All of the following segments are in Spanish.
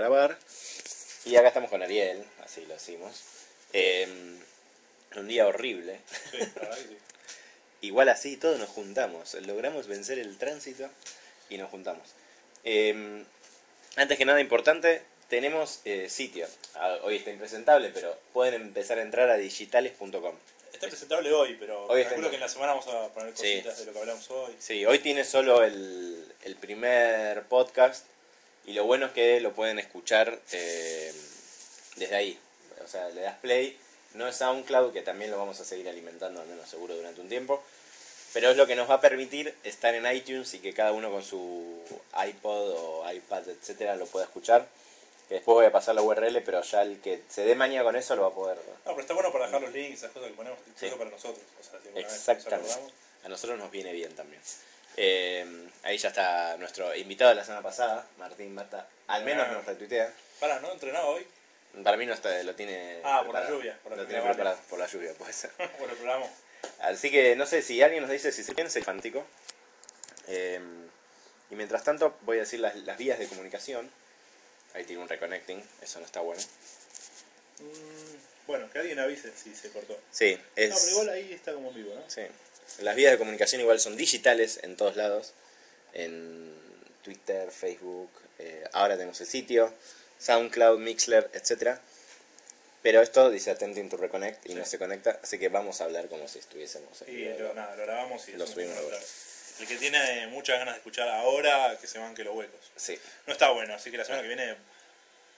grabar. Y acá estamos con Ariel, así lo hicimos. Eh, un día horrible. Sí, sí. Igual así todos nos juntamos. Logramos vencer el tránsito y nos juntamos. Eh, antes que nada importante, tenemos eh, sitio. Ah, Hoy está impresentable, pero pueden empezar a entrar a digitales.com. Está presentable hoy, pero Hoy está calculo en- que en la semana vamos a poner Sí. cositas de lo que hablamos hoy. Sí, hoy tiene solo el, el primer podcast y lo bueno es que lo pueden escuchar eh, desde ahí. O sea, le das play, no es SoundCloud, que también lo vamos a seguir alimentando, al menos seguro durante un tiempo, pero es lo que nos va a permitir estar en iTunes y que cada uno con su iPod o iPad, etcétera, lo pueda escuchar. Que después voy a pasar la URL, pero ya el que se dé maña con eso lo va a poder. No, pero está bueno para dejar los links, esas cosas que ponemos, Sí. para nosotros. O sea, si vez Exactamente. acordamos. A nosotros nos viene bien también. Eh, ahí ya está nuestro invitado de la semana pasada, Martín Mata. Al menos nos retuitea. Pará, ¿no? ¿Entrenado hoy? Para mí no está, lo tiene. Ah, por la lluvia, por la lo tiene preparado por la lluvia, puede ser. bueno, el programa. Así que no sé si alguien nos dice si se piensa fántico. Eh, y mientras tanto, voy a decir las, las vías de comunicación. Ahí tiene un reconnecting, eso no está bueno. Mm, bueno, que alguien avise si se cortó. Sí, es. No, pero igual ahí está como en vivo, ¿no? Sí. Las vías de comunicación igual son digitales en todos lados. En Twitter, Facebook, eh, ahora tenemos el sitio, SoundCloud, Mixler, etc. Pero esto dice Attempting to Reconnect y Sí. no se conecta, así que vamos a hablar como si estuviésemos en Y lo, nada, lo grabamos y Lo subimos. El que tiene muchas ganas de escuchar ahora, que se manque los huecos. Sí, No está bueno, así que la semana que viene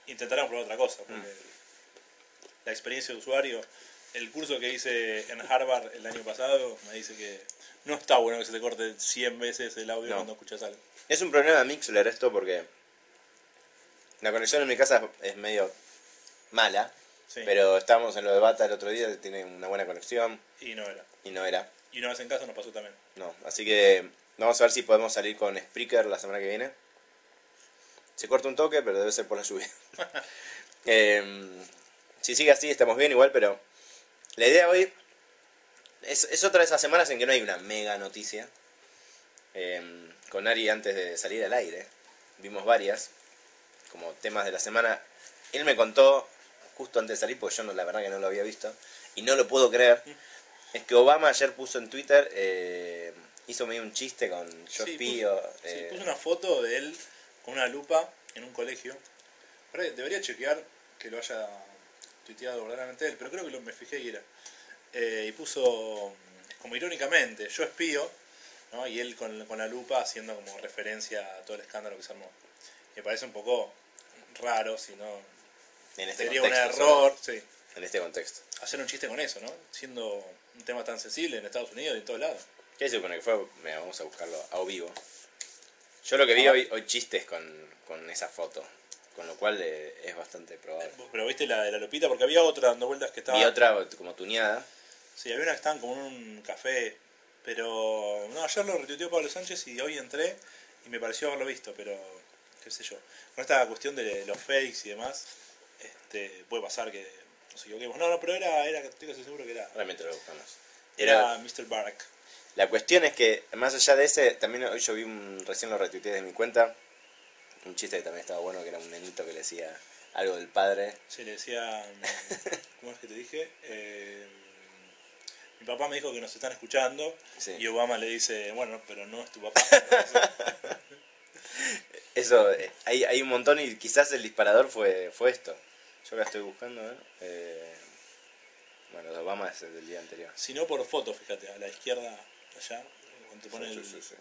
intentaremos probar otra cosa. Porque Mm. la experiencia de usuario, el curso que hice en Harvard el año pasado, me dice que no está bueno que se te corte 100 veces el audio No. cuando escuchas algo. Es un problema de Mixler esto porque la conexión en mi casa es medio mala, Sí. pero estábamos en lo de Bata el otro día, tiene una buena conexión Y no era. y no era. Y una vez en casa nos pasó también. No, así que vamos a ver si podemos salir con Spreaker la semana que viene. Se corta un toque, pero debe ser por la lluvia. Em, si sigue así, estamos bien igual, pero la idea hoy es, es otra de esas semanas en que no hay una mega noticia. Em, con Ari antes de salir al aire, vimos varias como temas de la semana. Él me contó justo antes de salir, porque yo no, la verdad que no lo había visto, y no lo puedo creer. Es que Obama ayer puso en Twitter, eh, hizo medio un chiste con yo Sí, espío. puso- sí, eh, puse una foto de él con una lupa en un colegio. Debería chequear que lo haya tuiteado verdaderamente él, pero creo que lo, me fijé y era. Eh, y puso, como irónicamente, yo espío, ¿no? y él con, con la lupa haciendo como referencia a todo el escándalo que se armó. Me parece un poco raro, si no, en este sería un error, sí, En este contexto. hacer un chiste con eso, ¿no? Siendo un tema tan sensible en Estados Unidos y en todos lados. ¿Qué se supone que fue? Mira, vamos a buscarlo a vivo. Yo lo que Ah. vi hoy, hoy chistes con, con esa foto, con lo cual eh, es bastante probable. Pero viste la de la lupita, porque había otra dando vueltas que estaba... Y otra como tuneada. Sí, había una que estaban como en un café, pero no, ayer lo retuiteó Pablo Sánchez y hoy entré y me pareció haberlo visto, pero qué sé yo. Con esta cuestión de los fakes y demás, este, puede pasar que nos equivoquemos. No, no, pero era, era estoy casi seguro que era, Realmente lo buscamos. era Mr. Barack. La cuestión es que, más allá de ese, también hoy yo vi un, recién lo retuiteé de mi cuenta, un chiste que también estaba bueno, que era un nenito que le decía algo del padre. Sí, le decía, ¿cómo es que te dije? Eh, mi papá me dijo que nos están escuchando Sí. y Obama le dice, bueno, pero no es tu papá. Eso, eh, hay, hay un montón y quizás el disparador fue, fue esto. Yo acá estoy buscando, ¿eh? Eh, bueno, de Obama es el del día anterior. si no por foto, fíjate, a la izquierda, allá, cuando te pone Sí, el... sí, sí.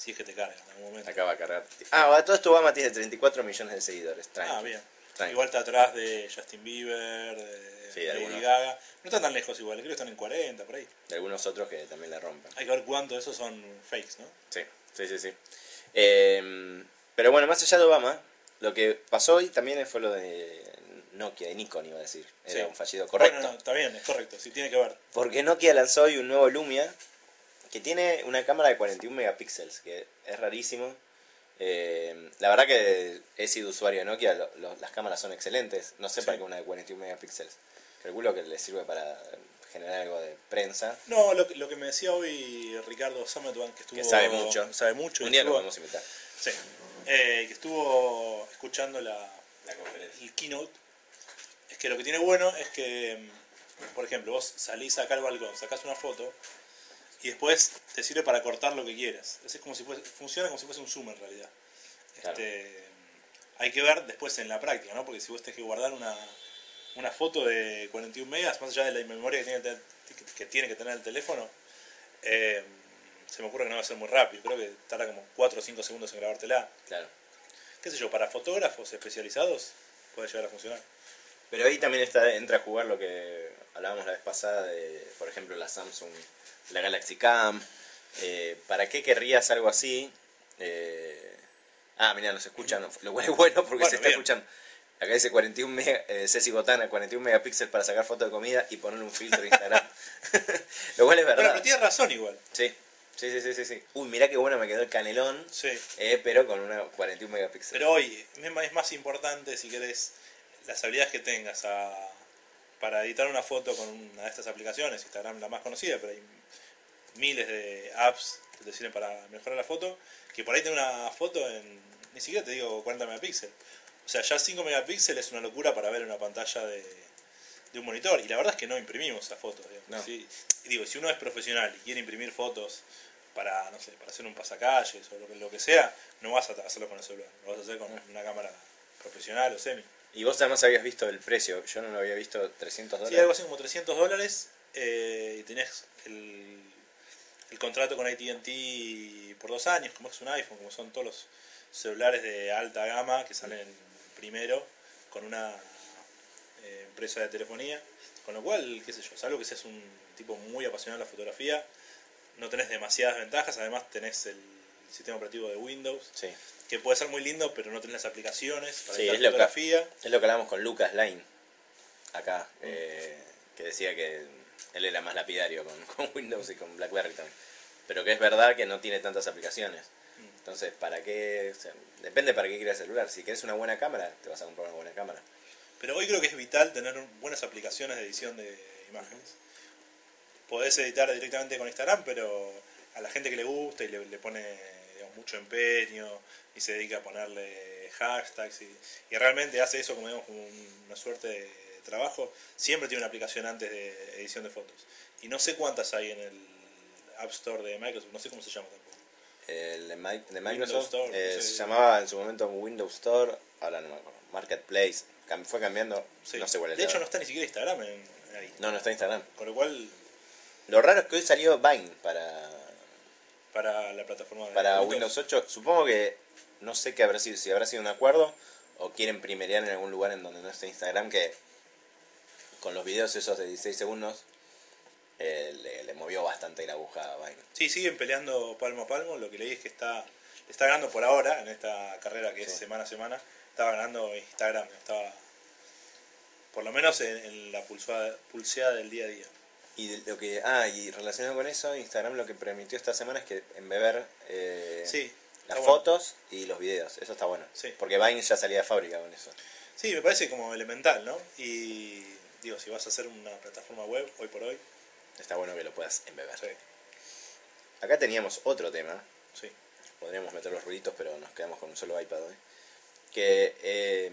Si es que te carga en algún momento. Acaba de cargar. Ah, bueno, todo esto Obama tiene 34 millones de seguidores. Tranqui. Ah, bien. Tranqui. Igual está atrás de Justin Bieber, de Sí, de Lady. Gaga. No están tan lejos igual, creo que están en 40, por ahí. De algunos otros que también la rompen. Hay que ver cuánto de esos son fakes, ¿no? Sí, sí, sí, sí. Eh, pero bueno, más allá de Obama, lo que pasó hoy también fue lo de Nokia, de Nikon iba a decir. Era Sí. un fallido correcto. Bueno, no, está bien, es correcto, sí tiene que ver. Porque Nokia lanzó hoy un nuevo Lumia que tiene una cámara de 41 megapíxeles, que es rarísimo. Eh, la verdad que he sido usuario de Nokia, lo- lo- las cámaras son excelentes. No sé Sí. para qué una de 41 megapíxeles. Calculo que le sirve para generar algo de prensa. No, lo, que- lo que me decía hoy Ricardo Sametwan, que estuvo... Que sabe mucho. Sabe mucho. Un día lo estuvo- podemos invitar. Sí. Eh, que estuvo escuchando la, La conferencia. el keynote, es que lo que tiene bueno es que, mm, por ejemplo, vos salís acá al balcón, sacás una foto y después te sirve para cortar lo que quieras. Es como si fuese, funciona como si fuese un zoom en realidad. Claro. Este, hay que ver después en la práctica, ¿no? Porque si vos tenés que guardar una, una foto de 41 megas, más allá de la memoria que tiene, que tener- que tiene que tener el teléfono, eh, se me ocurre que no va a ser muy rápido. Creo que tarda como 4 o 5 segundos en grabártela. Claro. qué sé yo, para fotógrafos especializados puede llegar a funcionar. Pero ahí también está, entra a jugar lo que hablábamos la vez pasada de, por ejemplo, la Samsung, la Galaxy Cam. Eh, ¿Para qué querrías algo así? Eh, ah, mira, nos escuchan, lo cual es bueno porque Bueno, se está bien. escuchando. Acá dice 41 mega, eh, Ceci Botana, 41 megapíxeles para sacar fotos de comida y ponerle un filtro de Instagram. lo cual es verdad. pero tiene razón igual. Sí, sí, sí, sí, sí. Uy, mirá qué bueno me quedó el canelón, Sí. eh, pero con una 41 megapíxeles. Pero hoy es más- es más importante, si querés, las habilidades que tengas a- para editar una foto con una de estas aplicaciones, Instagram la más conocida, pero hay miles de apps que te sirven para mejorar la foto, que por ahí tengo una foto en, ni siquiera te digo 40 megapíxeles. O sea, ya 5 megapíxeles es una locura para ver en una pantalla de, de un monitor. Y la verdad es que no imprimimos esas fotos. No. Sí, y digo, si uno es profesional y quiere imprimir fotos para, no sé, para hacer un pasacalles o lo que, lo que sea, no vas a hacerlo con el celular. Lo vas a hacer con una cámara profesional o semi. Y vos además habías visto el precio, yo no lo había visto 300 Sí, dólares. algo así como 300 dólares eh, y tenés el, el contrato con AT&T por dos años, como es un iPhone, como son todos los celulares de alta gama que salen primero con una eh, empresa de telefonía. Con lo cual, qué sé yo, salvo que seas un tipo muy apasionado de la fotografía, no tenés demasiadas ventajas, además tenés el sistema operativo de Windows, Sí. que puede ser muy lindo, pero no tenés las aplicaciones para Sí, lo que- fotografía. Es lo que hablamos con Lucas Line, acá, eh, que decía que él era más lapidario con, con Windows y con BlackBerry también. Pero que es verdad que no tiene tantas aplicaciones. Mm. Entonces, ¿para qué? O sea, depende para qué quieras el celular. Si quieres una buena cámara, te vas a comprar una buena cámara. Pero hoy creo que es vital tener buenas aplicaciones de edición de imágenes. Podés editar directamente con Instagram, pero a la gente que le gusta y le, le pone digamos, mucho empeño y se dedica a ponerle hashtags y, y realmente hace eso como, digamos, como un- una suerte de trabajo, siempre tiene una aplicación antes de edición de fotos. Y no sé cuántas hay en el App Store de Microsoft, no sé cómo se llama tampoco. El de, Microsoft Store, eh, no sé. se llamaba en su momento Windows Store, ahora no me acuerdo. Marketplace, fue cambiando, Sí. no sé cuál es. de hecho, no está ni siquiera Instagram en, ahí. no, no está Instagram. Con lo cual, Lo raro es que hoy salió Vine para, para la plataforma de para Windows 8. Supongo que no sé qué habrá sido, si habrá sido un acuerdo o quieren primerear en algún lugar en donde no esté Instagram que con los videos esos de 16 segundos eh, le, le movió bastante la aguja a Vine. Sí, siguen peleando palmo a palmo. Lo que leí es que está, está ganando por ahora en esta carrera que es semana a semana. Estaba ganando Instagram, estaba por lo menos en, en la pulsada, pulseada del día a día. Y de- lo que ah y relacionado con eso, Instagram lo que permitió esta semana es que embeber eh, Sí, las bueno. fotos y los videos. Eso está bueno. Sí. Porque Vine ya salía de fábrica con eso. Sí, me parece como elemental, ¿no? Y digo, si vas a hacer una plataforma web hoy por hoy, Está bueno que lo puedas embeber. sí, Acá teníamos otro tema sí. podríamos meter los ruiditos, pero nos quedamos con un solo iPad hoy. Que, eh,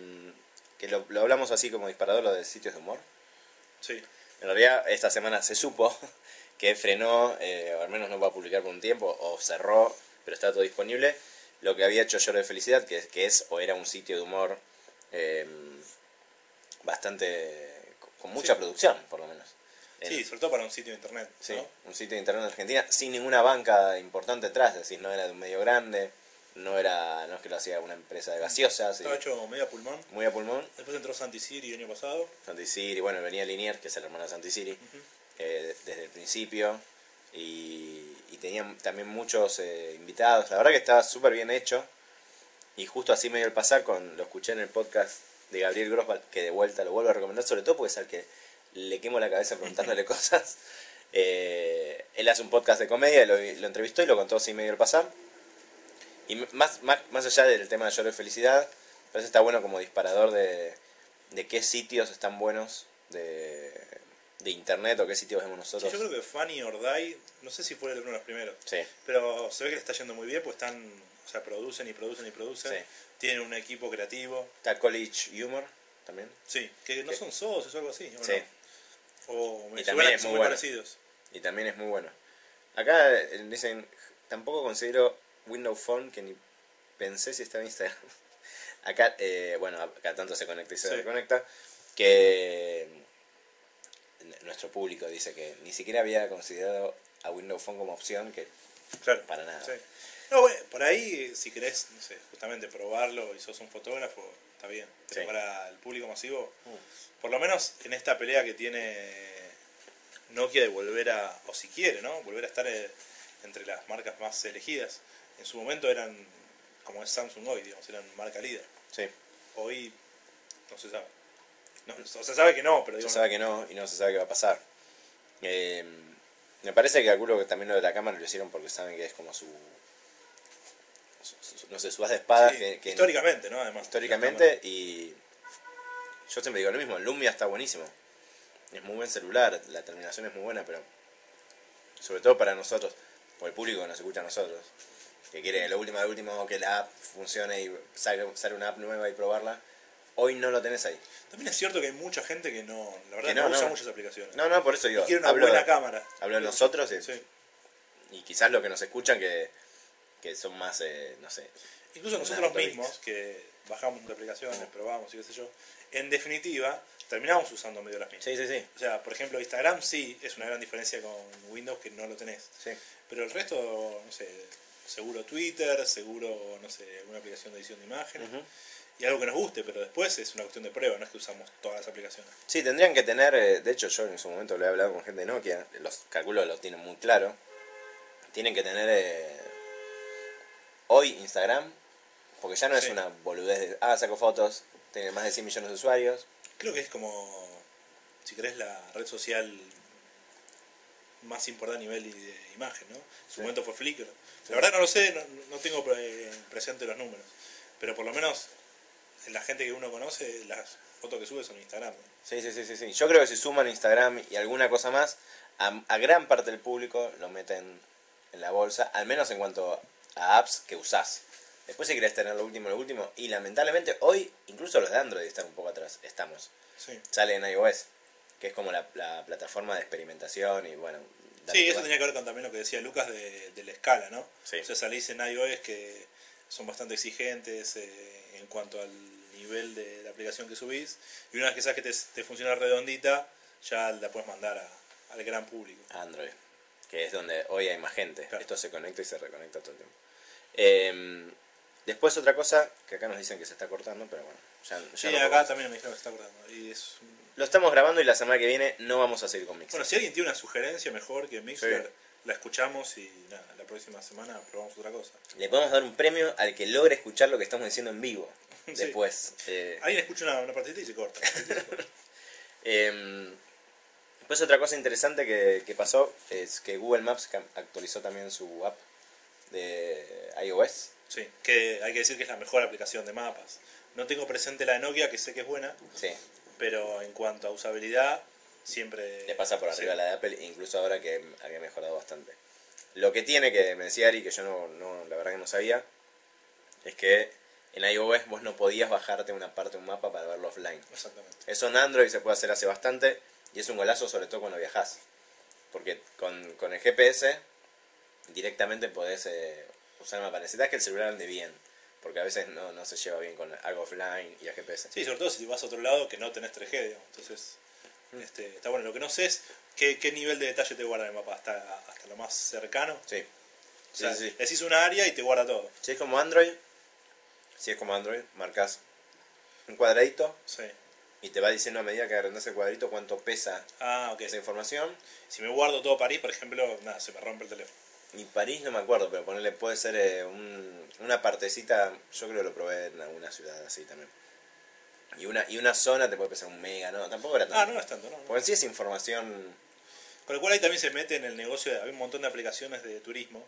que lo, lo hablamos así como disparador, lo de sitios de humor. sí. En realidad, esta semana se supo que frenó, eh, o al menos no va a publicar por un tiempo, o cerró, pero está todo disponible, lo que había hecho Lloro de Felicidad, que, que es o era un sitio de humor eh, bastante. Con mucha Sí. producción, por lo menos. En- Sí, sobre todo para un sitio de internet. Sí, ¿no? un sitio de internet en Argentina sin ninguna banca importante detrás, es decir, no era de un medio grande, no era no es que lo hacía una empresa de gaseosas, y Estaba hecho media pulmón. muy a pulmón. Después entró Santi Siri el año pasado. Santisiri, bueno, venía Linier, que es el hermano de Santisiri, eh, desde el principio, y, y tenía también muchos eh, invitados. La verdad que estaba súper bien hecho, y justo así me dio el pasar, con lo escuché en el podcast de Gabriel Grosval, que de vuelta lo vuelvo a recomendar, sobre todo porque es al que le quemo la cabeza preguntándole cosas. Eh, él hace un podcast de comedia, lo, lo entrevistó y lo contó así medio el pasar. Y más, más, más allá del tema de lloro de felicidad, parece está bueno como disparador de, de qué sitios están buenos de, de internet o qué sitios vemos Sí, nosotros. yo creo que Funny or Die, no sé si fue uno de los primeros, Sí, pero se ve que le está yendo muy bien, pues están, o sea, producen y producen y producen. Sí. Tienen un equipo creativo. está College Humor también. Sí, que no son socios o algo así. ¿o Sí, no? O me Y también es muy muy bueno. parecidos. y también es muy bueno. Acá eh, dicen, tampoco considero Windows Phone que ni pensé si estaba en Instagram. Acá, eh, bueno, acá tanto se conecta y se Sí. desconecta, que n- nuestro público dice que ni siquiera había considerado a Windows Phone como opción, que Claro. para nada. Sí. No, bueno, por ahí, si querés, no sé, justamente probarlo y sos un fotógrafo, está bien. Pero Sí. para el público masivo, Mm. por lo menos en esta pelea que tiene Nokia de volver a, o si quiere, ¿no? Volver a estar eh, entre las marcas más elegidas. En su momento eran, como es Samsung hoy, digamos, eran marca líder. Sí, Hoy no se sabe. No, o se sabe que no, pero se digo, sabe que no y no se sabe qué va a pasar. Eh, me parece que calculo que también lo de la cámara lo hicieron porque saben que es como su- no sé, su as de espadas sí, que, que- históricamente, ¿no? Además. históricamente y yo siempre digo lo mismo, el Lumia está buenísimo. Es muy buen celular, la terminación es muy buena, pero sobre todo para nosotros, o el público que nos escucha a nosotros, que quiere lo último de último, que la app funcione y salga, salga una app nueva y probarla, hoy no lo tenés ahí. También es cierto que hay mucha gente que no, la verdad, no, no, usa no. muchas aplicaciones. No, no, por eso digo, y quiere una hablo, buena cámara. hablo de nosotros y, Sí. y quizás los que nos escuchan que, que son más, eh, no sé, Incluso nosotros mismos, que bajamos de aplicaciones, probamos y qué sé yo, en definitiva, terminamos usando medio las mismas. sí, sí, sí, O sea, por ejemplo, Instagram sí es una gran diferencia con Windows que no lo tenés. sí. Pero el resto, no sé, seguro Twitter, seguro, no sé, alguna aplicación de edición de imágenes. Y algo que nos guste, pero después es una cuestión de prueba, no es que usamos todas las aplicaciones. Sí, tendrían que tener, eh, de hecho yo en su momento lo he hablado con gente de Nokia, los calculo lo tienen muy claro, tienen que tener eh, hoy Instagram, porque ya no es una boludez de, ah, saco fotos, tiene más de 100 millones de usuarios, Creo que es como, si querés, la red social más importante a nivel de imagen, ¿no? En su Sí. momento fue Flickr. La verdad no lo sé, no, no tengo presente los números, pero por lo menos en la gente que uno conoce, las fotos que sube son Instagram. ¿no? sí, sí, sí, sí, sí, yo creo que si suman Instagram y alguna cosa más, a, a gran parte del público lo meten en la bolsa, al menos en cuanto a apps que usás. Después si querés tener lo último, lo último, y lamentablemente hoy incluso los de Android están un poco atrás, estamos. Sí. sale en iOS, que es como la, la plataforma de experimentación y bueno. Sí, eso tenía que ver con también lo que decía Lucas de, de la escala, ¿no? Sí. O sea, salís en iOS que son bastante exigentes eh, en cuanto al nivel de la aplicación que subís, y una vez que sabes que te, te funciona redondita, ya la puedes mandar a- al gran público. Android, que es donde hoy hay más gente. Claro. Esto se conecta y se reconecta todo el tiempo. Eh, después otra cosa, que acá nos dicen que se está cortando, pero bueno, ya, ya Sí, no acá podemos- también me dijeron que se está acordando. Y es Lo estamos grabando y la semana que viene no vamos a seguir con Mixer. Bueno, si alguien tiene una sugerencia mejor que Mixler, Sí. la escuchamos y nada, la próxima semana probamos otra cosa. Le podemos dar un premio al que logre escuchar lo que estamos diciendo en vivo. Sí. Después. Eh, Alguien escucha una, una partita y se corta. Eh, después otra cosa interesante que, que pasó es que Google Maps actualizó también su app de iOS. Sí, que hay que decir que es la mejor aplicación de mapas. No tengo presente la de Nokia, que sé que es buena, Sí, pero en cuanto a usabilidad, siempre... le pasa por sí. arriba la de Apple, incluso ahora que había mejorado bastante. Lo que tiene, que me decía Ari, que yo no, no, la verdad que no sabía, es que en iOS vos no podías bajarte una parte de un mapa para verlo offline. Exactamente. Eso en Android se puede hacer hace bastante y es un golazo sobre todo cuando viajas. Porque con, con el GPS directamente podés eh, usar el mapa. Necesitas que el celular ande bien. Porque a veces no, no se lleva bien con algo offline y a GPS. Sí, sobre todo si vas a otro lado que no tenés 3G, digamos. Entonces, Mm. este, está bueno. Lo que no sé es qué, qué nivel de detalle te guarda el mapa, hasta, hasta lo más cercano. Sí. O sea, sí, sí. decís una área y te guarda todo. Si es como Android, si es como Android, marcas un cuadradito Sí. y te va diciendo a medida que agrandas el cuadrito cuánto pesa Ah, ok. esa información. Si me guardo todo París, por ejemplo, nada, se me rompe el teléfono. Y París no me acuerdo, pero ponerle puede ser eh, un- una partecita, yo creo que lo probé en alguna ciudad así también. Y una, y una zona te puede pesar un mega, ¿no? Tampoco era Ah, tanto. no, no es tanto, no. no. Porque en sí es información... Con lo cual ahí también se mete en el negocio, de, había un montón de aplicaciones de turismo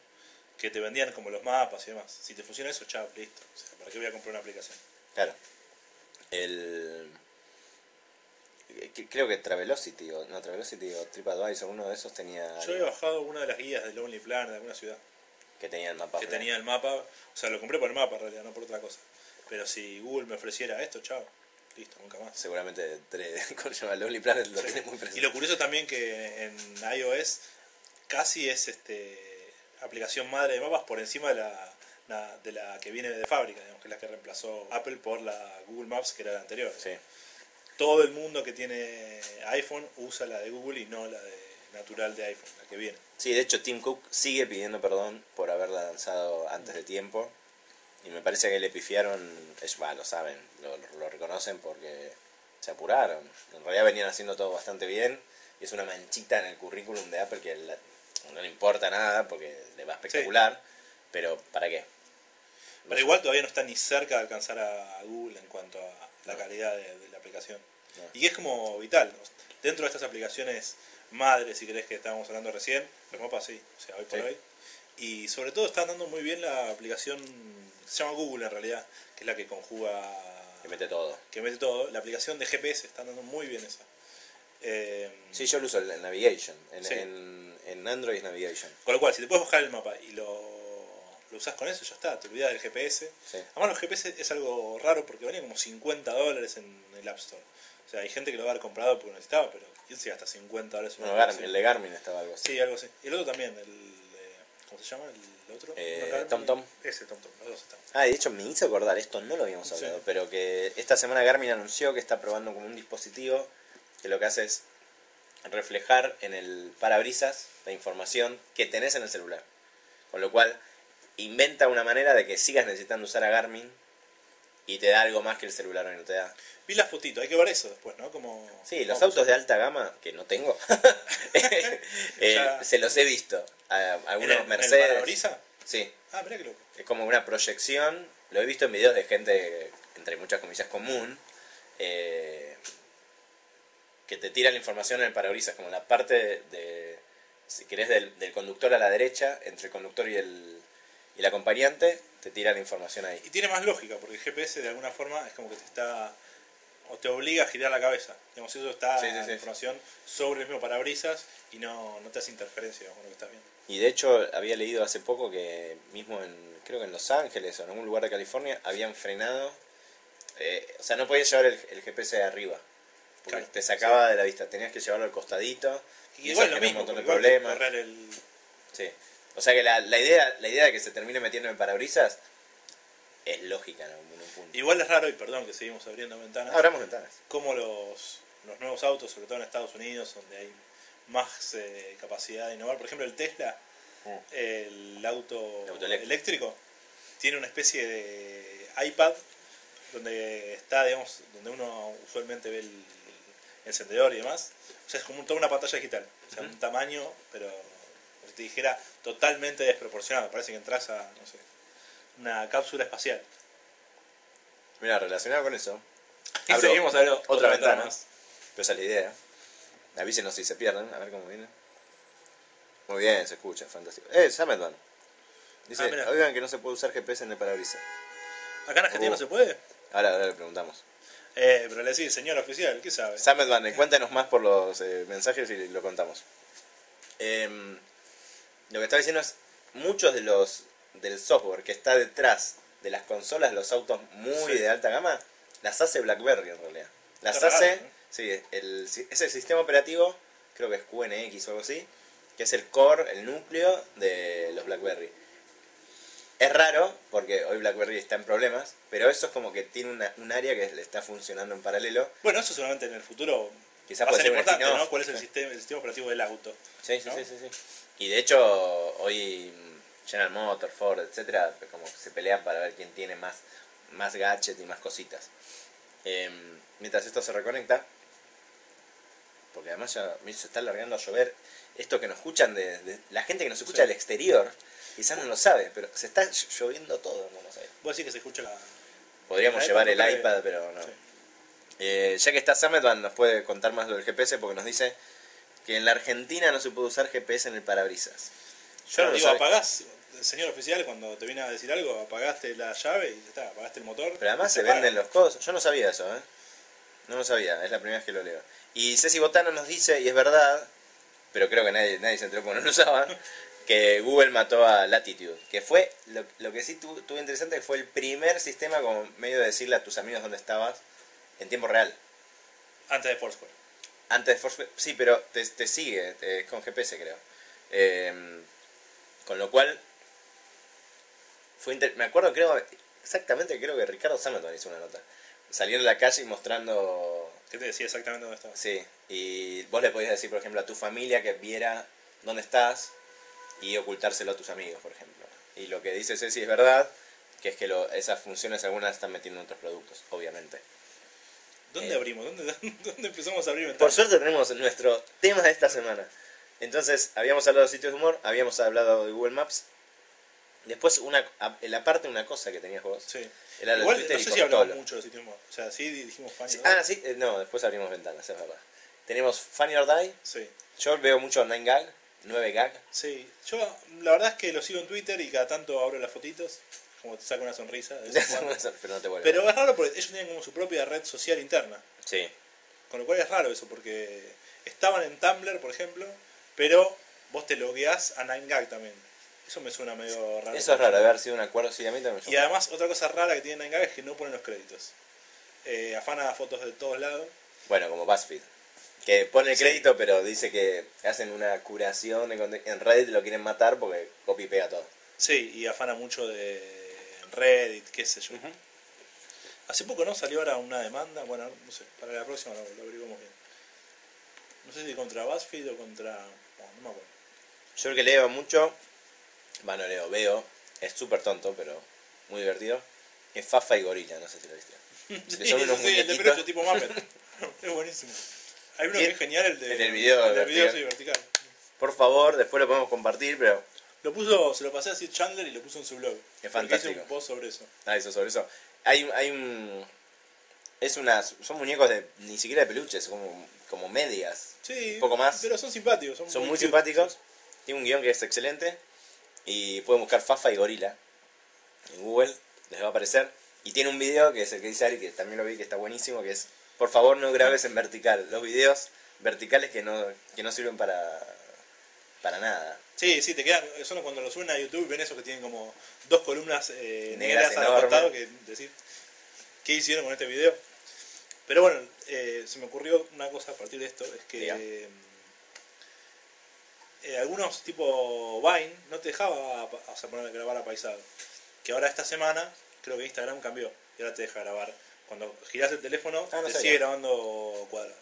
que te vendían como los mapas y demás. Si te funciona eso, chao, listo. O sea, ¿para qué voy a comprar una aplicación? Claro. El... Creo que Travelocity, o no Travelocity o TripAdvisor, uno de esos tenía Yo he bajado una de las guías de Lonely Planet de alguna ciudad que tenía el mapa. que real. tenía el mapa. O sea, lo compré por el mapa en realidad, no por otra cosa. Pero si Google me ofreciera esto, chao. Listo, nunca más. Seguramente con llama Lonely Planet lo tiene muy presente. Y lo curioso también que en iOS casi es este aplicación madre de mapas por encima de la, la- de la que viene de fábrica, digamos, que es la que reemplazó Apple por la Google Maps que era la anterior. Sí. Todo el mundo que tiene iPhone usa la de Google y no la de natural de iPhone, la que viene. Sí, de hecho Tim Cook sigue pidiendo perdón por haberla lanzado antes de tiempo. Y me parece que le pifiaron, ellos bah, lo saben, lo, lo reconocen porque se apuraron. En realidad venían haciendo todo bastante bien. Y es una manchita en el currículum de Apple que la- no le importa nada porque le va espectacular. Pero ¿para qué? Pero igual todavía no está ni cerca de alcanzar a Google en cuanto a la calidad de, de la aplicación. Y es como vital. Dentro de estas aplicaciones madres, si querés que estábamos hablando recién, mapas sí, o sea, hoy por Sí. hoy. Y sobre todo están dando muy bien la aplicación, se llama Google en realidad, que es la que conjuga, Que mete todo. que mete todo. La aplicación de GPS está dando muy bien esa. Eh, Sí, yo lo uso en Navigation. En, Sí. en, en Android es Navigation. Con lo cual, si te puedes bajar el mapa y lo, lo usas con eso, ya está, te olvidas del GPS. Sí. Además, los GPS es algo raro porque valían como 50 dólares en el App Store. O sea, hay gente que lo va a haber comprado porque necesitaba, pero ¿quién se gasta 50 dólares en Bueno, Garmin, el de Garmin estaba algo así. Sí, algo así. Y el otro también, el. eh, ¿Cómo se llama? El otro. Eh, ¿No Garmin? TomTom. Ese, TomTom, los dos están. Ah, de hecho me hizo acordar, esto no lo habíamos hablado, Sí. pero que esta semana Garmin anunció que está probando como un dispositivo que lo que hace es reflejar en el parabrisas la información que tenés en el celular. Con lo cual inventa una manera de que sigas necesitando usar a Garmin y te da algo más que el celular hoy no te da. Vi las fotitos, hay que ver eso después, ¿no? Como. Sí, los ¿cómo autos de alta gama, que no tengo, eh, se los he visto. A, ¿En algunos en el Mercedes. parabrisas? sí, Ah, mirá que loco. es como una proyección. Lo he visto en videos de gente, entre muchas comillas, común, eh, que te tira la información en el parabrisas, como la parte de, de- si querés, del, del conductor a la derecha, entre el conductor y el, y el acompañante, te tira la información ahí. Y tiene más lógica, porque el GPS de alguna forma es como que te está. o te obliga a girar la cabeza. Digamos, eso está Sí, sí, la sí. información sobre el mismo parabrisas y no, no te hace interferencia con lo que estás viendo. Y de hecho, había leído hace poco que mismo en, creo que en Los Ángeles o en algún lugar de California, habían frenado. eh, o sea, no podías llevar el, el GPS de arriba. Porque Claro, te sacaba de la vista, tenías que llevarlo al costadito. Y eso igual lo mismo, un montón de problemas. el. Sí. O sea que la, la idea la idea de que se termine metiendo en el parabrisas es lógica en algún punto. Igual es raro, y perdón que seguimos abriendo ventanas. Abramos ventanas. como los, los nuevos autos, sobre todo en Estados Unidos, donde hay más eh, capacidad de innovar. Por ejemplo, el Tesla, el auto, El auto eléctrico. eléctrico, tiene una especie de iPad donde está, digamos, donde uno usualmente ve el encendedor y demás. O sea, es como toda una pantalla digital. O sea, un tamaño, pero si te dijera totalmente desproporcionado. Parece que entras a, no sé, una cápsula espacial. Mira, relacionado con eso, Y seguimos abriendo otra ventana. pero esa es la idea. Avísenos si se pierden, a ver cómo viene. Muy bien, se escucha, fantástico. Eh, Sametban. Dice, Ah, oigan que no se puede usar GPS en el parabrisas. Acá en Argentina Oh. no se puede. Ahora, ahora le preguntamos. Eh, pero le decís, señor oficial, ¿qué sabe? Sametban, eh, cuéntanos más por los eh, mensajes y lo contamos. Em, lo que estaba diciendo es, muchos de los del software que está detrás de las consolas los autos muy Sí. de alta gama, las hace BlackBerry en realidad. Las Está raro, hace, ¿eh? sí, el, es el sistema operativo, creo que es QNX o algo así, que es el core, el núcleo de los BlackBerry. Es raro, porque hoy BlackBerry está en problemas, pero eso es como que tiene una- un área que le está funcionando en paralelo. Bueno, eso seguramente en el futuro Quizás va a ser importante. ¿no? ¿Cuál es el sistema, el sistema operativo del auto? Sí, sí, ¿no? sí, sí, sí. Y de hecho, hoy General Motors, Ford, etcétera, como que se pelean para ver quién tiene más, más gadget y más cositas. Em, mientras esto se reconecta, porque además ya se está largando a llover. Esto que nos escuchan, de, de- la gente que nos escucha Sí. del exterior, quizás no lo sabe, pero se está lloviendo todo en Buenos Aires. Vos decís que se escucha la... Podríamos La llevar el iPad creo. iPad, pero no. Sí. Eh, ya que está Sametban, nos puede contar más lo del GPS porque nos dice que en la Argentina no se puede usar GPS en el parabrisas. Yo no lo digo, apagás, señor oficial, cuando te viene a decir algo, apagaste la llave y ya está, apagaste el motor. Pero además se venden los cosas. Yo no sabía eso, ¿eh? No lo sabía, es la primera vez que lo leo. Y Ceci Botana nos dice, y es verdad, pero creo que nadie, nadie se enteró porque no lo usaban, que Google mató a Latitude. Que fue, lo, lo que sí tu- tuvo interesante, que fue el primer sistema como medio de decirle a tus amigos dónde estabas en tiempo real. Antes de Foursquare. Antes de Foursquare, sí, pero te, te sigue, te- es con GPS creo. Eh, con lo cual, fue inter- me acuerdo, creo, exactamente, creo que Ricardo Sameton hizo una nota. Saliendo en la calle y mostrando, ¿Qué te decía exactamente dónde estabas? sí, y vos le podías decir, por ejemplo, a tu familia que viera dónde estás y ocultárselo a tus amigos, por ejemplo. Y lo que dice Ceci es verdad, que es que lo- esas funciones algunas están metiendo en otros productos, obviamente. ¿Dónde Eh. abrimos? ¿Dónde, ¿Dónde empezamos a abrir Por ventanas? suerte tenemos nuestro tema de esta semana. Entonces, habíamos hablado de sitios de humor, habíamos hablado de Google Maps. Después, una, la parte, una cosa que tenías vos. Sí. Era de Igual Twitter no sé si hablamos mucho de sitios O sea, sí dijimos fan. Sí, ah, sí, eh, no, después abrimos ventanas, es verdad. Tenemos Funny or Die. sí. Yo veo mucho 9gag, 9gag. Sí. Yo, la verdad es que lo sigo en Twitter y cada tanto abro las fotitos. Como te saca una sonrisa. de vez en cuando. pero no te vuelve. Pero es raro porque ellos tienen como su propia red social interna. Sí, Con lo cual es raro eso, porque estaban en Tumblr, por ejemplo, pero vos te logueás a 9gag también. Eso me suena medio raro. eso es raro, haber sido un acuerdo. Sí, a mí también me Y además, otra cosa rara que tiene 9gag es que no ponen los créditos. Eh, afana fotos de todos lados. Bueno, como BuzzFeed. Que pone el Sí. crédito, pero dice que hacen una curación en Reddit lo quieren matar porque copia y pega todo. Sí, y afana mucho de Reddit, qué sé yo. Hace poco, ¿no? Salió ahora una demanda. Bueno, no sé, para la próxima lo, lo averiguamos bien. No sé si contra BuzzFeed o contra. No, no me acuerdo. Yo el que leo mucho, bueno, leo, veo, es súper tonto, pero muy divertido, es Fafa y Gorila, no sé si lo viste. Que son unos sí, el de tipo Muppet. es buenísimo. Hay uno que es genial, el de. el del video El video, vertical. sí, vertical. Por favor, después lo podemos compartir, pero... Lo puso, se lo pasé a Sid Chandler y lo puso en su blog. Porque fantástico. hice un post sobre eso. Ah, eso, sobre eso. Hay, un- hay un... Es unas... Son muñecos de... Ni siquiera de peluches, como, como medias. Sí, Un poco más. Pero son simpáticos. Son, Son muy cute. simpáticos. Tiene un guion que es excelente. Y pueden buscar Fafa y Gorila en Google. Les va a aparecer. Y tiene un video que es el que dice Ari, que también lo vi, que está buenísimo, que es, por favor no grabes en vertical. Los videos verticales que no, que no sirven para, para nada. Sí, sí, te quedan. Son cuando lo suben a YouTube ven esos que tienen como dos columnas eh, Negras negras al costado que decir qué hicieron con este video. Pero bueno, eh, se me ocurrió una cosa a partir de esto, es que eh, eh, algunos tipo Vine no te dejaba o sea, poner grabar a paisado. Que ahora esta semana creo que Instagram cambió y ahora te deja grabar. Cuando girás el teléfono Ah, no te sigue grabando cuadrado.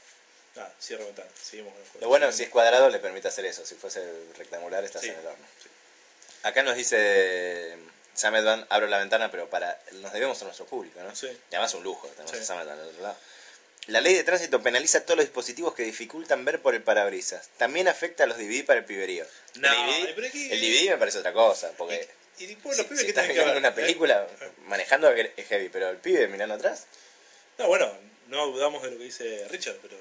Ah, cierro ventana, seguimos con el juego. Lo bueno, si es cuadrado, le permite hacer eso. Si fuese rectangular, estás Sí. en el horno. Sí. Acá nos dice Samedan, abro la ventana, pero para nos debemos a nuestro público, ¿no? Sí. Y además un lujo, tenemos Sí. a Samedan al otro lado. La ley de tránsito penaliza todos los dispositivos que dificultan ver por el parabrisas. También afecta a los DVD para el piberío. No, el, DVD, pero es que- el DVD me parece otra cosa, porque Y, y después si, los pibes si que estás tienen que mirando ver. una película manejando es heavy, pero el pibe mirando atrás, No, bueno, no dudamos de lo que dice Richard, pero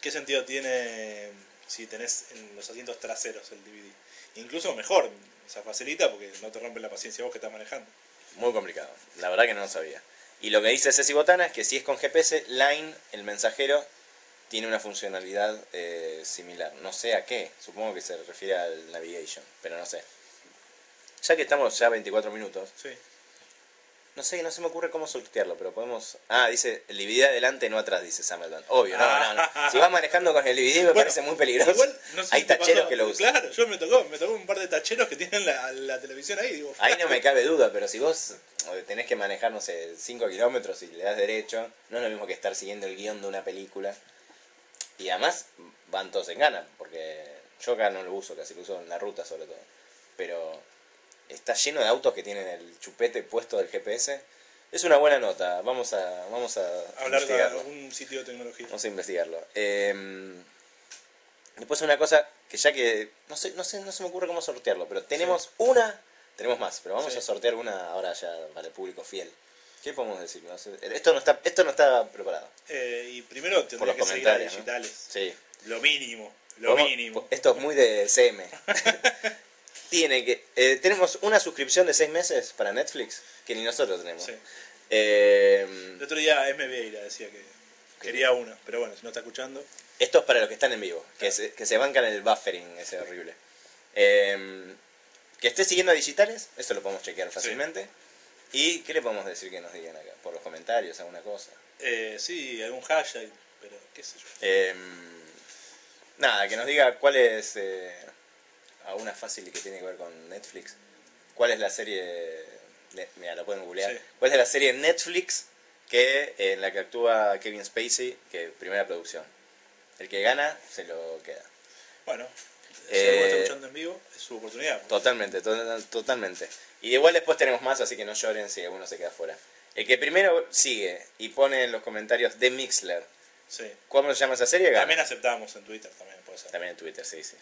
¿qué sentido tiene si tenés en los asientos traseros el DVD? Incluso mejor, o sea, facilita porque no te rompe la paciencia vos que estás manejando. muy complicado. La verdad que no lo sabía. Y lo que dice Ceci Botana es que si es con GPS, Line, el mensajero, tiene una funcionalidad eh, similar. No sé a qué, supongo que se refiere al navigation, pero no sé. Ya que estamos ya 24 minutos, Sí. No sé, no se me ocurre cómo sortearlo, pero podemos... Ah, dice, el DVD adelante, no atrás, dice Samuel Obvio, no, no, no. Si vas manejando con el DVD me Bueno, parece muy peligroso. Igual, no sé Hay si tacheros pasó- que lo usan. Claro, yo me tocó, me tocó un par de tacheros que tienen la, la televisión ahí. Digo, Ahí no me cabe duda, pero si vos eh, tenés que manejar, no sé, 5 kilómetros y le das derecho, no es lo mismo que estar siguiendo el guion de una película. Y además van todos en gana, porque yo acá no lo uso, casi lo uso en la ruta sobre todo. Pero está lleno de autos que tienen el chupete puesto del GPS. Es una buena nota, vamos a, vamos a hablar de algún sitio de tecnología. Vamos a investigarlo. Eh, después una cosa que ya que no sé, no sé, no se me ocurre cómo sortearlo, pero tenemos una, tenemos más, pero vamos Sí. a sortear una ahora ya para el público fiel. ¿Qué podemos decir? No sé, esto no está, esto no está preparado. Eh, y primero Por tendría los que seguir a comentarios. ¿no? digitales. Sí. Lo mínimo, lo mínimo. Esto es muy de CM. Tiene que, eh, tenemos una suscripción de seis meses para Netflix que ni nosotros tenemos. Sí. Eh, El otro día M. Vieira decía que Quería una, pero bueno, si no está escuchando. Esto es para los que están en vivo, que, se, que se bancan el buffering ese horrible. Eh, que esté siguiendo a digitales, eso lo podemos chequear fácilmente. ¿Y qué le podemos decir que nos digan acá? Por los comentarios, alguna cosa. Eh, sí, algún hashtag, pero qué sé yo. Eh, nada, que nos diga cuál es. Eh, a una fácil que tiene que ver con Netflix. ¿Cuál es la serie. Mira, lo pueden googlear. Sí. ¿Cuál es la serie Netflix que en la que actúa Kevin Spacey, que primera producción? El que gana se lo queda. Bueno, si Eh, está escuchando en vivo, es su oportunidad. Totalmente, to- totalmente. Y igual después tenemos más, así que no lloren si alguno se queda fuera. El que primero sigue y pone en los comentarios de Mixler, Sí. ¿cómo se llama esa serie? Gana. También aceptamos en Twitter, también puede ser. También en Twitter, sí, sí.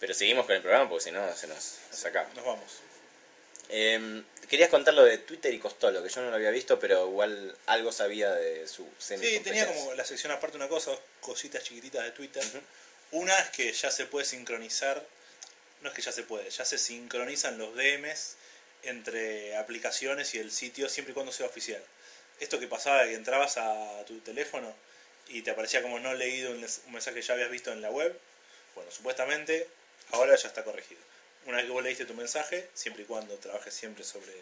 Pero seguimos con el programa porque si no se nos sacamos. Nos vamos. Eh, querías contar lo de Twitter y Costolo, que yo no lo había visto, pero igual algo sabía de su semi Sí, tenía como la sección aparte una cosa, dos cositas chiquititas de Twitter. Una es que ya se puede sincronizar, no es que ya se puede, ya se sincronizan los DMs entre aplicaciones y el sitio siempre y cuando sea oficial. Esto que pasaba que entrabas a tu teléfono y te aparecía como no leído un mensaje que ya habías visto en la web, bueno, supuestamente ahora ya está corregido. Una vez que vos leíste tu mensaje, siempre y cuando trabajes siempre sobre,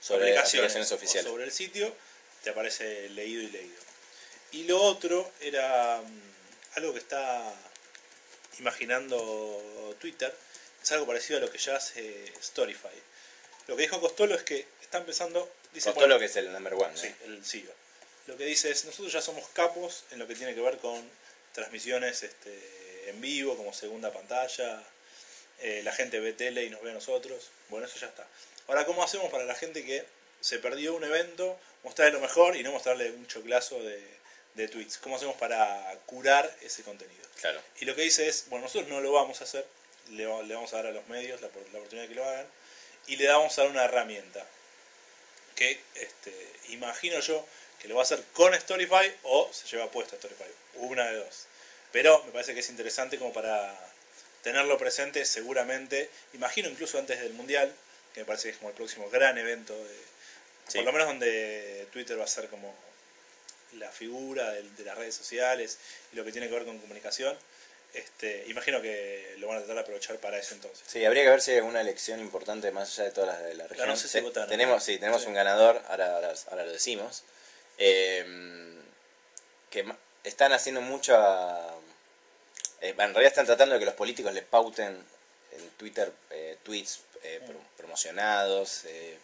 Sobre aplicaciones oficiales. sobre el sitio, te aparece leído y leído. Y lo otro era mm, algo que está imaginando Twitter, es algo parecido a lo que ya hace Storyfy. Lo que dijo Costolo es que está empezando, dice, Costolo bueno, que es el number one. sí, ¿eh? el CEO. Lo que dice es, nosotros ya somos capos en lo que tiene que ver con transmisiones este, en vivo, como segunda pantalla, eh, la gente ve tele y nos ve a nosotros, bueno, eso ya está. Ahora, ¿cómo hacemos para la gente que se perdió un evento, mostrarle lo mejor y no mostrarle un choclazo de, de tweets? ¿Cómo hacemos para curar ese contenido? Claro. Y lo que dice es, bueno, nosotros no lo vamos a hacer, le, va- le vamos a dar a los medios la, la oportunidad de que lo hagan, y le vamos a dar una herramienta que este, imagino yo que lo va a hacer con Storyfy o se lleva puesto Storyfy, una de dos. Pero me parece que es interesante como para tenerlo presente seguramente, imagino incluso antes del Mundial, que me parece que es como el próximo gran evento, de, Sí. por lo menos donde Twitter va a ser como la figura del- de, las redes sociales y lo que tiene que ver con comunicación. Este, imagino que lo van a tratar de aprovechar para eso entonces. Sí, habría que ver si hay alguna elección importante más allá de todas las de la región. no sé si Te- votaron. Tenemos, sí, tenemos Sí. un ganador, ahora, ahora, ahora lo decimos. Eh, que están haciendo mucha... eh, en realidad están tratando de que los políticos les pauten en Twitter eh, tweets eh, pro- promocionados, eh,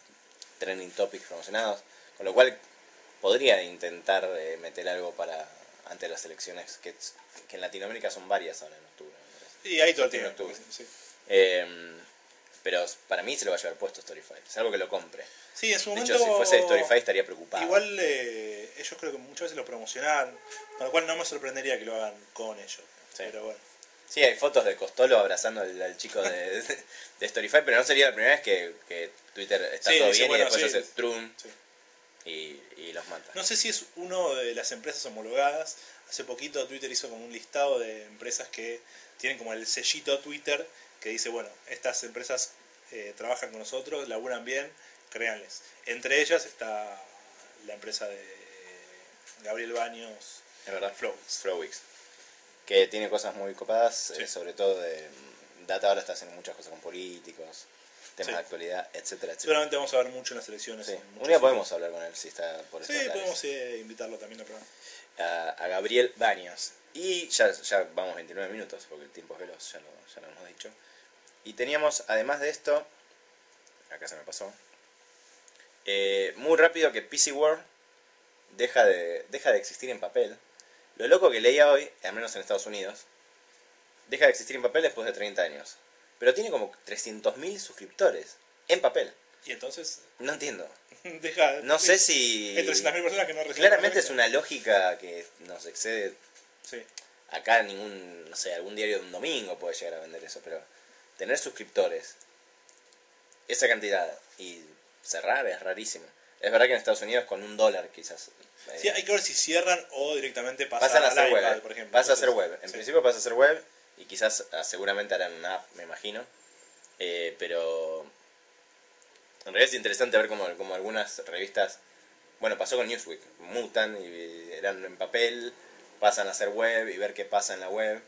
trending topics promocionados, con lo cual podría intentar eh, meter algo para ante las elecciones, que, que en Latinoamérica son varias ahora en octubre. Y ahí todo el tiempo. octubre. Sí. Pero para mí se lo va a llevar puesto Storyfy. Es algo que lo compre. Sí, en su De momento. hecho, si fuese Storyfy estaría preocupado. Igual eh, ellos creo que muchas veces lo promocionaron, con lo cual no me sorprendería que lo hagan con ellos. Sí. Pero bueno. Sí, hay fotos de Costolo abrazando al, al chico de, de Storyfy, pero no sería la primera vez que, que Twitter está Sí, todo bien bueno, y después sí. hace trum y, y los mata. No sé si es uno de las empresas homologadas. Hace poquito Twitter hizo como un listado de empresas que tienen como el sellito Twitter que dice, bueno, estas empresas eh, trabajan con nosotros, laburan bien, créanles. Entre ellas está la empresa de Gabriel Baños, Es verdad. Flowix. Flowix. Que tiene cosas muy copadas, Sí. eh, sobre todo de mm, Data ahora está haciendo muchas cosas con políticos, temas Sí. de actualidad, etcétera, etcétera. Seguramente vamos a ver mucho en las elecciones. Sí. Un día podemos hablar con él si está por Sí, podemos eh, invitarlo también al programa. a, a Gabriel Baños. Y ya, ya vamos 29 minutos, porque el tiempo es veloz, ya lo, ya lo hemos dicho. Y teníamos, además de esto, acá se me pasó, eh, muy rápido que PC World deja de, deja de existir en papel. Lo loco que leía hoy, al menos en Estados Unidos, deja de existir en papel después de 30 años. Pero tiene como 300.000 suscriptores en papel. Y entonces, No entiendo. deja. No sé si... Hay 300.000 personas que no reciben. Claramente es una lógica que nos excede Sí. acá ningún, no sé, algún diario de un domingo puede llegar a vender eso, pero tener suscriptores, esa cantidad y cerrar es rarísimo. Es verdad que en Estados Unidos con un dólar quizás. eh, Sí, hay que ver si cierran o directamente pasan, pasan a hacer iPad, web. por ejemplo. Pasa a hacer web. En sí. principio pasa a hacer web y quizás ah, seguramente harán una app, me imagino. Eh, pero en realidad es interesante ver cómo, cómo algunas revistas bueno, pasó con Newsweek, mutan y eran en papel, pasan a ser web y ver qué pasa en la web.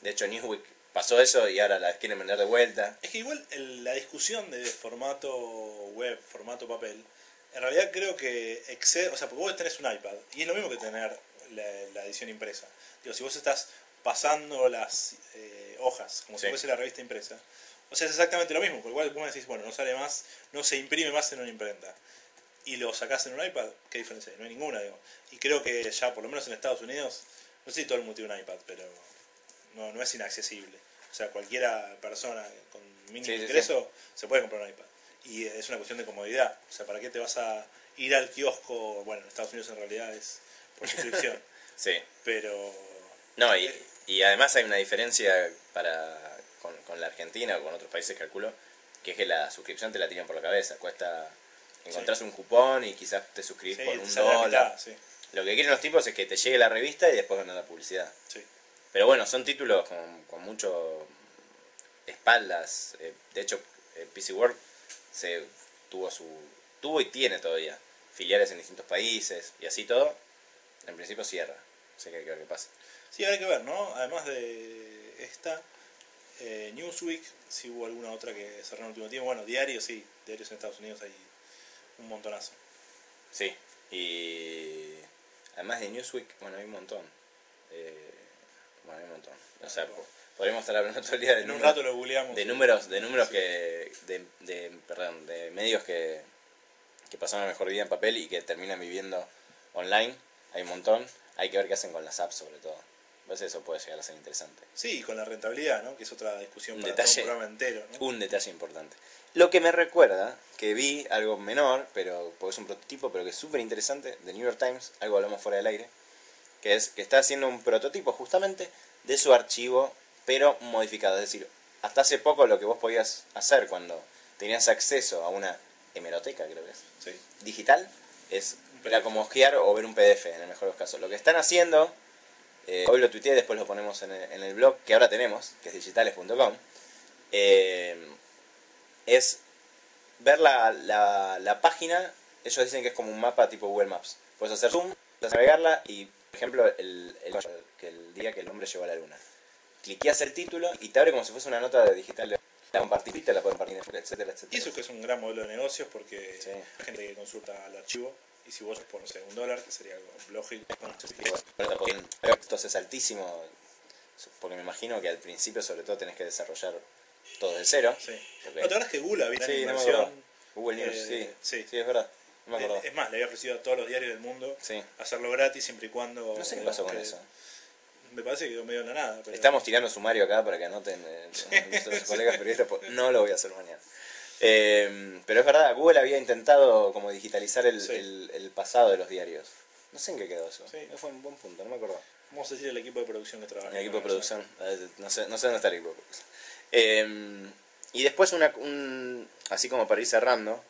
De hecho, Newsweek pasó eso y ahora la quieren vender de vuelta. Es que igual el- la discusión de formato web, formato papel, en realidad creo que excede, o sea, porque vos tenés un iPad y es lo mismo que tener la, la edición impresa. Digo, si vos estás pasando las eh, hojas como si fuese la revista impresa, o sea, es exactamente lo mismo, porque igual vos decís, bueno, no sale más, no se imprime más en una imprenta. Y lo sacás en un iPad, ¿qué diferencia hay? No hay ninguna, digo. Y creo que ya, por lo menos en Estados Unidos, no sé si todo el mundo tiene un iPad, pero no, no es inaccesible. O sea, cualquiera persona con mínimo Sí, sí, ingreso se puede comprar un iPad. Y es una cuestión de comodidad. O sea, ¿para qué te vas a ir al kiosco? Bueno, en Estados Unidos en realidad es por suscripción. Sí. pero No, y, y además hay una diferencia para con, con la Argentina o con otros países, calculo, que es que la suscripción te la tiran por la cabeza. Cuesta, encontrás un cupón y quizás te suscribís por un dólar. mitad, Lo que quieren los tipos es que te llegue la revista y después ganar la publicidad. sí. Pero bueno, son títulos con, con mucho espaldas. Eh, de hecho, eh, PC World se tuvo su tuvo y tiene todavía filiales en distintos países y así todo. En principio cierra. Así que hay que ver qué pasa. Sí, hay que ver, ¿no? Además de esta, eh, Newsweek, si hubo alguna otra que cerró en el último tiempo. Bueno, diarios, sí. Diarios en Estados Unidos hay un montonazo. Sí. Y además de Newsweek, bueno, hay un montón. Eh, bueno, hay un montón. O sea, po- podríamos estar hablando todo el día de En un números- rato lo googleamos. de números de números que de, de perdón de medios que que pasan una mejor vida en papel y que terminan viviendo online hay un montón hay que ver qué hacen con las apps sobre todo a veces eso puede llegar a ser interesante Sí, y con la rentabilidad, ¿no? Que es otra discusión Un para detalle. todo un programa entero, ¿no? un detalle importante lo que me recuerda que vi algo menor pero porque es un prototipo pero que es súper interesante de New York Times algo hablamos fuera del aire que es que está haciendo un prototipo justamente de su archivo pero modificado es decir hasta hace poco lo que vos podías hacer cuando tenías acceso a una hemeroteca creo que es Sí. digital es era como hojear o ver un PDF en el mejor de los casos. Lo que están haciendo, eh, hoy lo tuiteé, después lo ponemos en el, en el blog que ahora tenemos, que es digitales.com, eh, es ver la, la, la página, ellos dicen que es como un mapa tipo Google Maps. Puedes hacer zoom, puedes navegarla y, por ejemplo, el, el, el día que el hombre llegó a la luna. Cliqueas el título y te abre como si fuese una nota digital. La compartís, te la pueden compartir, etcétera, etcétera. Y eso que es un gran modelo de negocios porque Sí. hay gente que consulta el archivo y si vos por no sé, un dólar, que sería algo lógico, no sé si costo es altísimo, porque me imagino que al principio sobre todo tenés que desarrollar todo de cero. Sí. ¿No te acuerdas que Google había Sí, no. Google News, Eh, sí, sí. sí. es verdad. No me Eh, es más, le había ofrecido a todos los diarios del mundo Sí. hacerlo gratis siempre y cuando... No sé qué pasó con que- eso. Me parece que quedó medio en la nada. Pero... Estamos tirando sumario acá para que anoten eh, nuestros colegas periodistas. pues, No lo voy a hacer mañana. Eh, pero es verdad, Google había intentado como digitalizar el, Sí. el- el pasado de los diarios. No sé en qué quedó eso. Sí. Eso fue un buen punto, no me acuerdo. Vamos a decir el equipo de producción que trabaja. El equipo de producción. eh, No sé, no sé dónde está el equipo de producción. Eh, y después, una, un, así como para ir cerrando,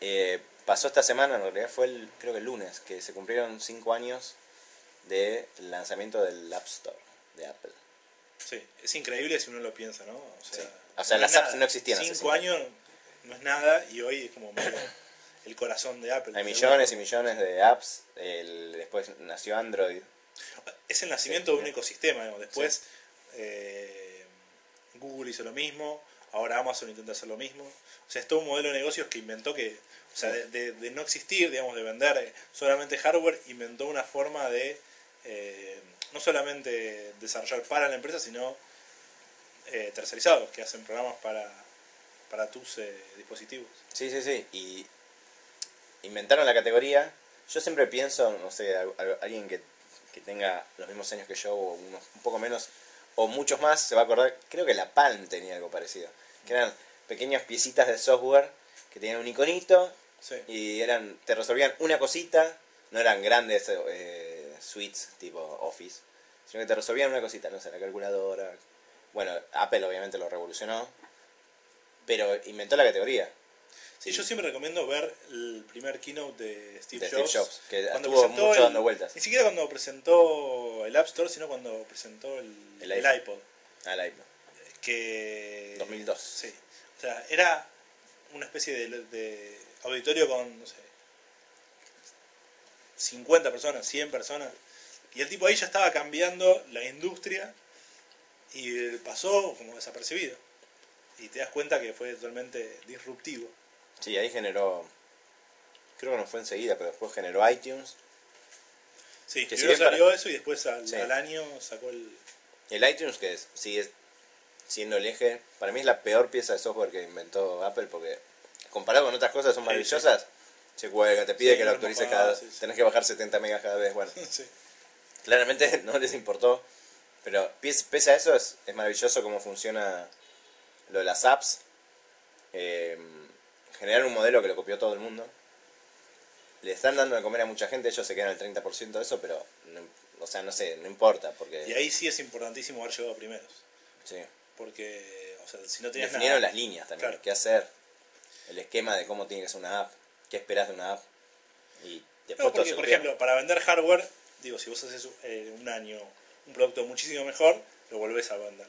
eh, pasó esta semana, en realidad fue el, creo que el lunes, que se cumplieron 5 años del lanzamiento del App Store de Apple. Sí, es increíble si uno lo piensa, ¿no? O sea, Sí. O sea, no las apps nada. no existían hace Cinco cinco años no es nada y hoy es como el corazón de Apple. Hay millones y millones de apps. el- después nació Android. Es el nacimiento Sí. de un ecosistema, digamos. Después eh, Google hizo lo mismo, ahora Amazon intenta hacer lo mismo. O sea, es todo un modelo de negocios que inventó que, o sea, de, de- de no existir, digamos, de vender eh, solamente hardware, inventó una forma de eh, no solamente desarrollar para la empresa, sino eh, tercerizados, que hacen programas para, para tus eh, dispositivos. Sí, sí, sí. Y inventaron la categoría. Yo siempre pienso, no sé, al- alguien que, que tenga los mismos años que yo o unos, un poco menos o muchos más se va a acordar. Creo que la Palm tenía algo parecido. Que eran pequeñas piecitas de software que tenían un iconito Sí. y eran te resolvían una cosita. No eran grandes eh, suites tipo Office, sino que te resolvían una cosita, no sé, la calculadora. Bueno, Apple obviamente lo revolucionó, pero inventó la categoría. Sí, yo siempre recomiendo ver el primer keynote de Steve, de Steve Jobs. Jobs, que cuando estuvo mucho el- dando vueltas. Ni siquiera cuando presentó el App Store, sino cuando presentó el, El el iPod. Al iPod. Que. 2002. Sí. O sea, era una especie de, de auditorio con, no sé, 50 personas, 100 personas. Y el tipo ahí ya estaba cambiando la industria y pasó como desapercibido. Y te das cuenta que fue totalmente disruptivo. Sí, ahí generó. Creo que no fue enseguida, pero después generó iTunes. Sí, Que primero salió para- eso y después al, Sí. al año sacó el. El iTunes, que es- sigue siendo el eje, para mí es la peor pieza de software que inventó Apple, porque comparado con otras cosas son Sí, maravillosas. Se cuelga, te pide Sí, que lo actualices cada. sí, sí. Tenés que bajar 70 megas cada vez. Bueno, sí. claramente no les importó. Pero pese pese a eso, es, es maravilloso cómo funciona lo de las apps. Eh, generar un modelo que lo copió todo el mundo. Le están dando de comer a mucha gente, ellos se quedan al 30% de eso, pero, no, o sea, no sé, no importa, porque... Y ahí sí es importantísimo haber llegado primeros. sí. Porque, o sea, si no tenías Definieron nada. las líneas también, Claro. qué hacer, el esquema de cómo tiene que ser una app, qué esperas de una app. Y después No, porque, por ejemplo, para vender hardware, digo, si vos haces eh, un año un producto muchísimo mejor, lo volvés a vender.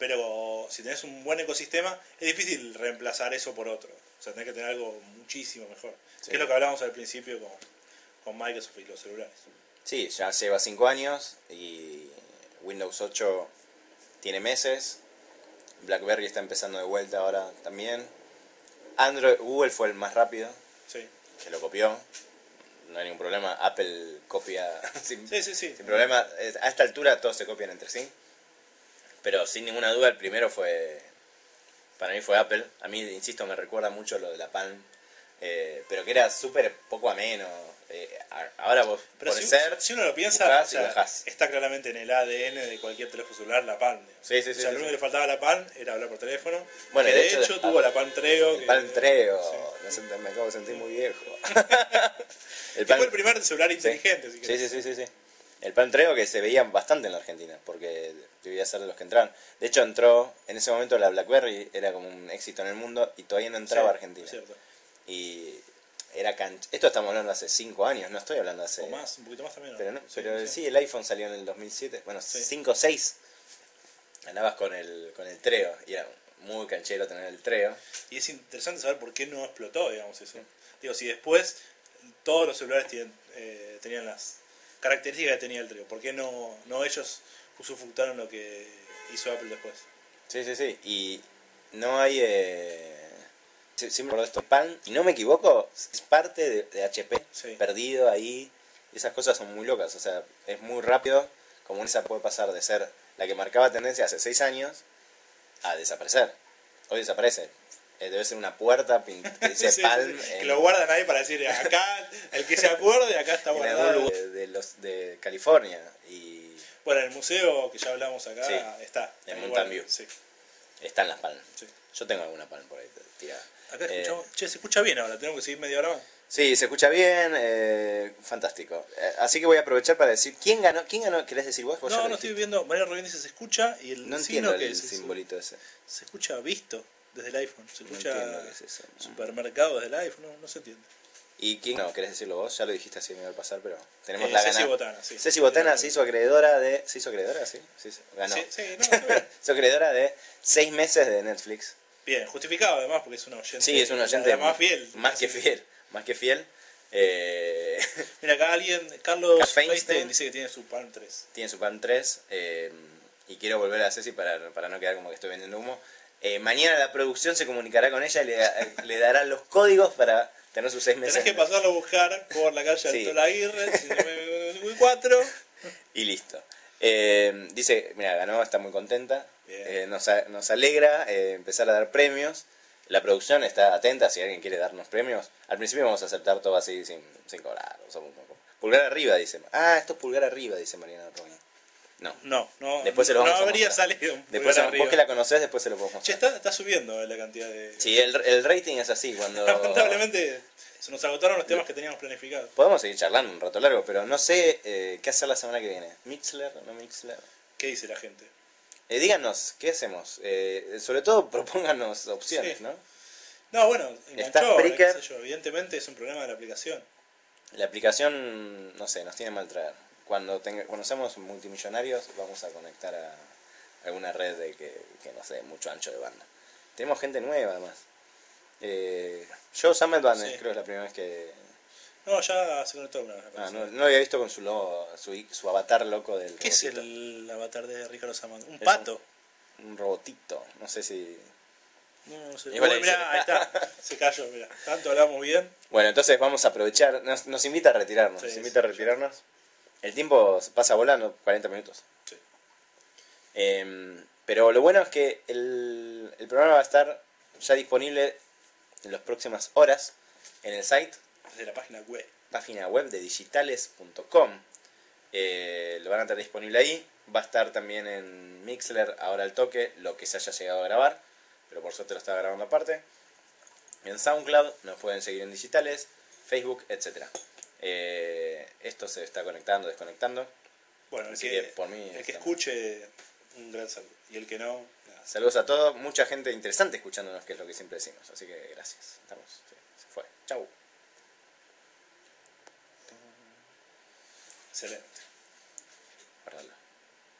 Pero si tenés un buen ecosistema, es difícil reemplazar eso por otro. O sea, tenés que tener algo muchísimo mejor. Sí. Que es lo que hablábamos al principio con, con Microsoft y los celulares. Sí, ya lleva 5 años y Windows 8 tiene meses. BlackBerry está empezando de vuelta ahora también. Android, Google fue el más rápido, Sí, que lo copió. No hay ningún problema. Apple copia sin, sí, sí. sí. sin problema. A esta altura todos se copian entre sí. Pero sin ninguna duda el primero fue... Para mí fue Apple. A mí, insisto, me recuerda mucho lo de la Palm. eh, pero que era súper poco ameno. Eh, a- ahora vos Pero pones si, uno lo piensa, o sea, está claramente en el ADN de cualquier teléfono celular la Palm. Sí, sí, o sí, sea, sí, lo único que le faltaba a la Palm era hablar por teléfono. Bueno, que de hecho, tuvo la Palm Treo. El que- Palm Treo. Me, acabo de sentir muy viejo. El fue el primer celular inteligente. si sí, sí, sí, sí. El Palm Treo que se veía bastante en la Argentina, porque debía ser de los que entraron. De hecho, entró, en ese momento la BlackBerry era como un éxito en el mundo y todavía no entraba Sí, Argentina. cierto. Y era canch Esto estamos hablando hace 5 años, no estoy hablando hace... O más, un poquito más también. ¿no? Pero, no, Sí, pero sí. sí, el iPhone salió en el 2007, bueno, Sí. 5 o 6. Andabas con el, con el Treo y era muy canchero tener el Treo. Y es interesante saber por qué no explotó, digamos, eso. Digo, si después todos los celulares tienen, eh, tenían las características que tenía el trío, ¿por qué no, no ellos usufructaron lo que hizo Apple después? Sí, sí, sí. Y no hay. Eh... Siempre recuerdo esto. Pan, si no me equivoco, es parte de, de HP. Sí. Perdido ahí. Esas cosas son muy locas. O sea, es muy rápido. Como esa puede pasar de ser la que marcaba tendencia hace 6 años a desaparecer. Hoy desaparece. Eh, debe ser una puerta que dice Sí, Palm sí. en- Que lo guardan ahí para decir, acá, el que se acuerde, acá está guardado. de, de los, de California. Y Bueno, en el museo que ya hablamos acá está. en Mountain View. Sí, están las Palm. sí. Yo tengo alguna Palm por ahí tirada. Acá Eh, escuchamos, che, se escucha bien ahora, tenemos que seguir media hora más. Sí, se escucha bien, eh, fantástico. Eh, así que voy a aprovechar para decir, ¿quién ganó? ¿Quién ganó? ¿Querés decir vos? Vos No, no estoy viendo, María Rubén dice se escucha y el No signo entiendo que el es- simbolito ese. se escucha visto desde el iPhone, se No escucha entiendo qué es eso. supermercado desde el iPhone, no, no se entiende. ¿Y quién no? ¿Querés decirlo vos? Ya lo dijiste así me iba a pasar, pero tenemos Eh, la Ceci gana. Botana, sí. Ceci Botana se hizo acreedora de... ¿Se hizo acreedora? Sí, sí, ganó. Sí, sí, no, se hizo acreedora de seis meses de Netflix. Bien, justificado además porque es un oyente. Sí, es un la- oyente más fiel. Más que fiel, más que fiel. Eh, Mira, acá alguien, Carlos Carl Feinstein. Dice que tiene su Palm 3. tiene su Palm 3 eh, y quiero volver a Ceci para, para no quedar como que estoy vendiendo humo. Eh, mañana la producción se comunicará con ella y le, le dará los códigos para tener sus seis meses. Tenés que pasarlo a buscar por la calle. Alto Aguirre, 4. Y listo. Eh, dice, mira, ganó, está muy contenta. Eh, nos, a- nos alegra eh, empezar a dar premios. La producción está atenta si alguien quiere darnos premios. Al principio vamos a aceptar todo así sin, sin cobrar. Pulgar arriba, dice. Ah, esto es pulgar arriba, dice Mariana Rubin. No. No, no. Después se lo no a habría mostrar. salido Después, vos que la conocés, después se lo podemos Che, mostrar. está, está subiendo la cantidad de. Sí, el, el rating es así. Cuando Lamentablemente se nos agotaron los temas que teníamos planificados. Podemos seguir charlando un rato largo, pero no sé eh, qué hacer la semana que viene. ¿Mixler? ¿No Mixler? ¿Qué dice la gente? Eh, díganos, ¿qué hacemos? Eh, sobre todo, propónganos opciones, Sí. ¿no? No, bueno, enganchó, Spreaker. qué sé yo, evidentemente es un problema de la aplicación. La aplicación, no sé, nos tiene mal traer. Cuando, tenga, cuando seamos multimillonarios, vamos a conectar a alguna red de que, que no sé, mucho ancho de banda. Tenemos gente nueva, además. Eh, Joe Summerban Sí. creo que es la primera vez que, No, ya se conectó una vez. Ah, no, no lo había visto con su logo, su, su avatar loco del ¿Qué es el avatar de Ricardo Samando? ¿Un pato? Un robotito, no sé si... No, no sé. Uy, ahí mirá, está. Se cayó, mira. Tanto hablamos bien. Bueno, entonces vamos a aprovechar, nos, nos invita a retirarnos, Sí, nos sí, invita a retirarnos. El tiempo pasa volando, 40 minutos. Sí. Em, pero lo bueno es que el, el programa va a estar ya disponible en las próximas horas en el site, Desde la página web. página web de digitales.com. Eh, lo van a tener disponible ahí. Va a estar también en Mixler ahora al toque, lo que se haya llegado a grabar, pero por suerte lo estaba grabando aparte. En SoundCloud nos pueden seguir en digitales, Facebook, etc. Eh, esto se está conectando, desconectando. Bueno, el Así que, que por mí el que estamos. escuche, un gran saludo. Y el que no, nada. Saludos a todos, mucha gente interesante escuchándonos, que es lo que siempre decimos. Así que gracias. Estamos, sí, se fue. Chau. excelente. Guardalo.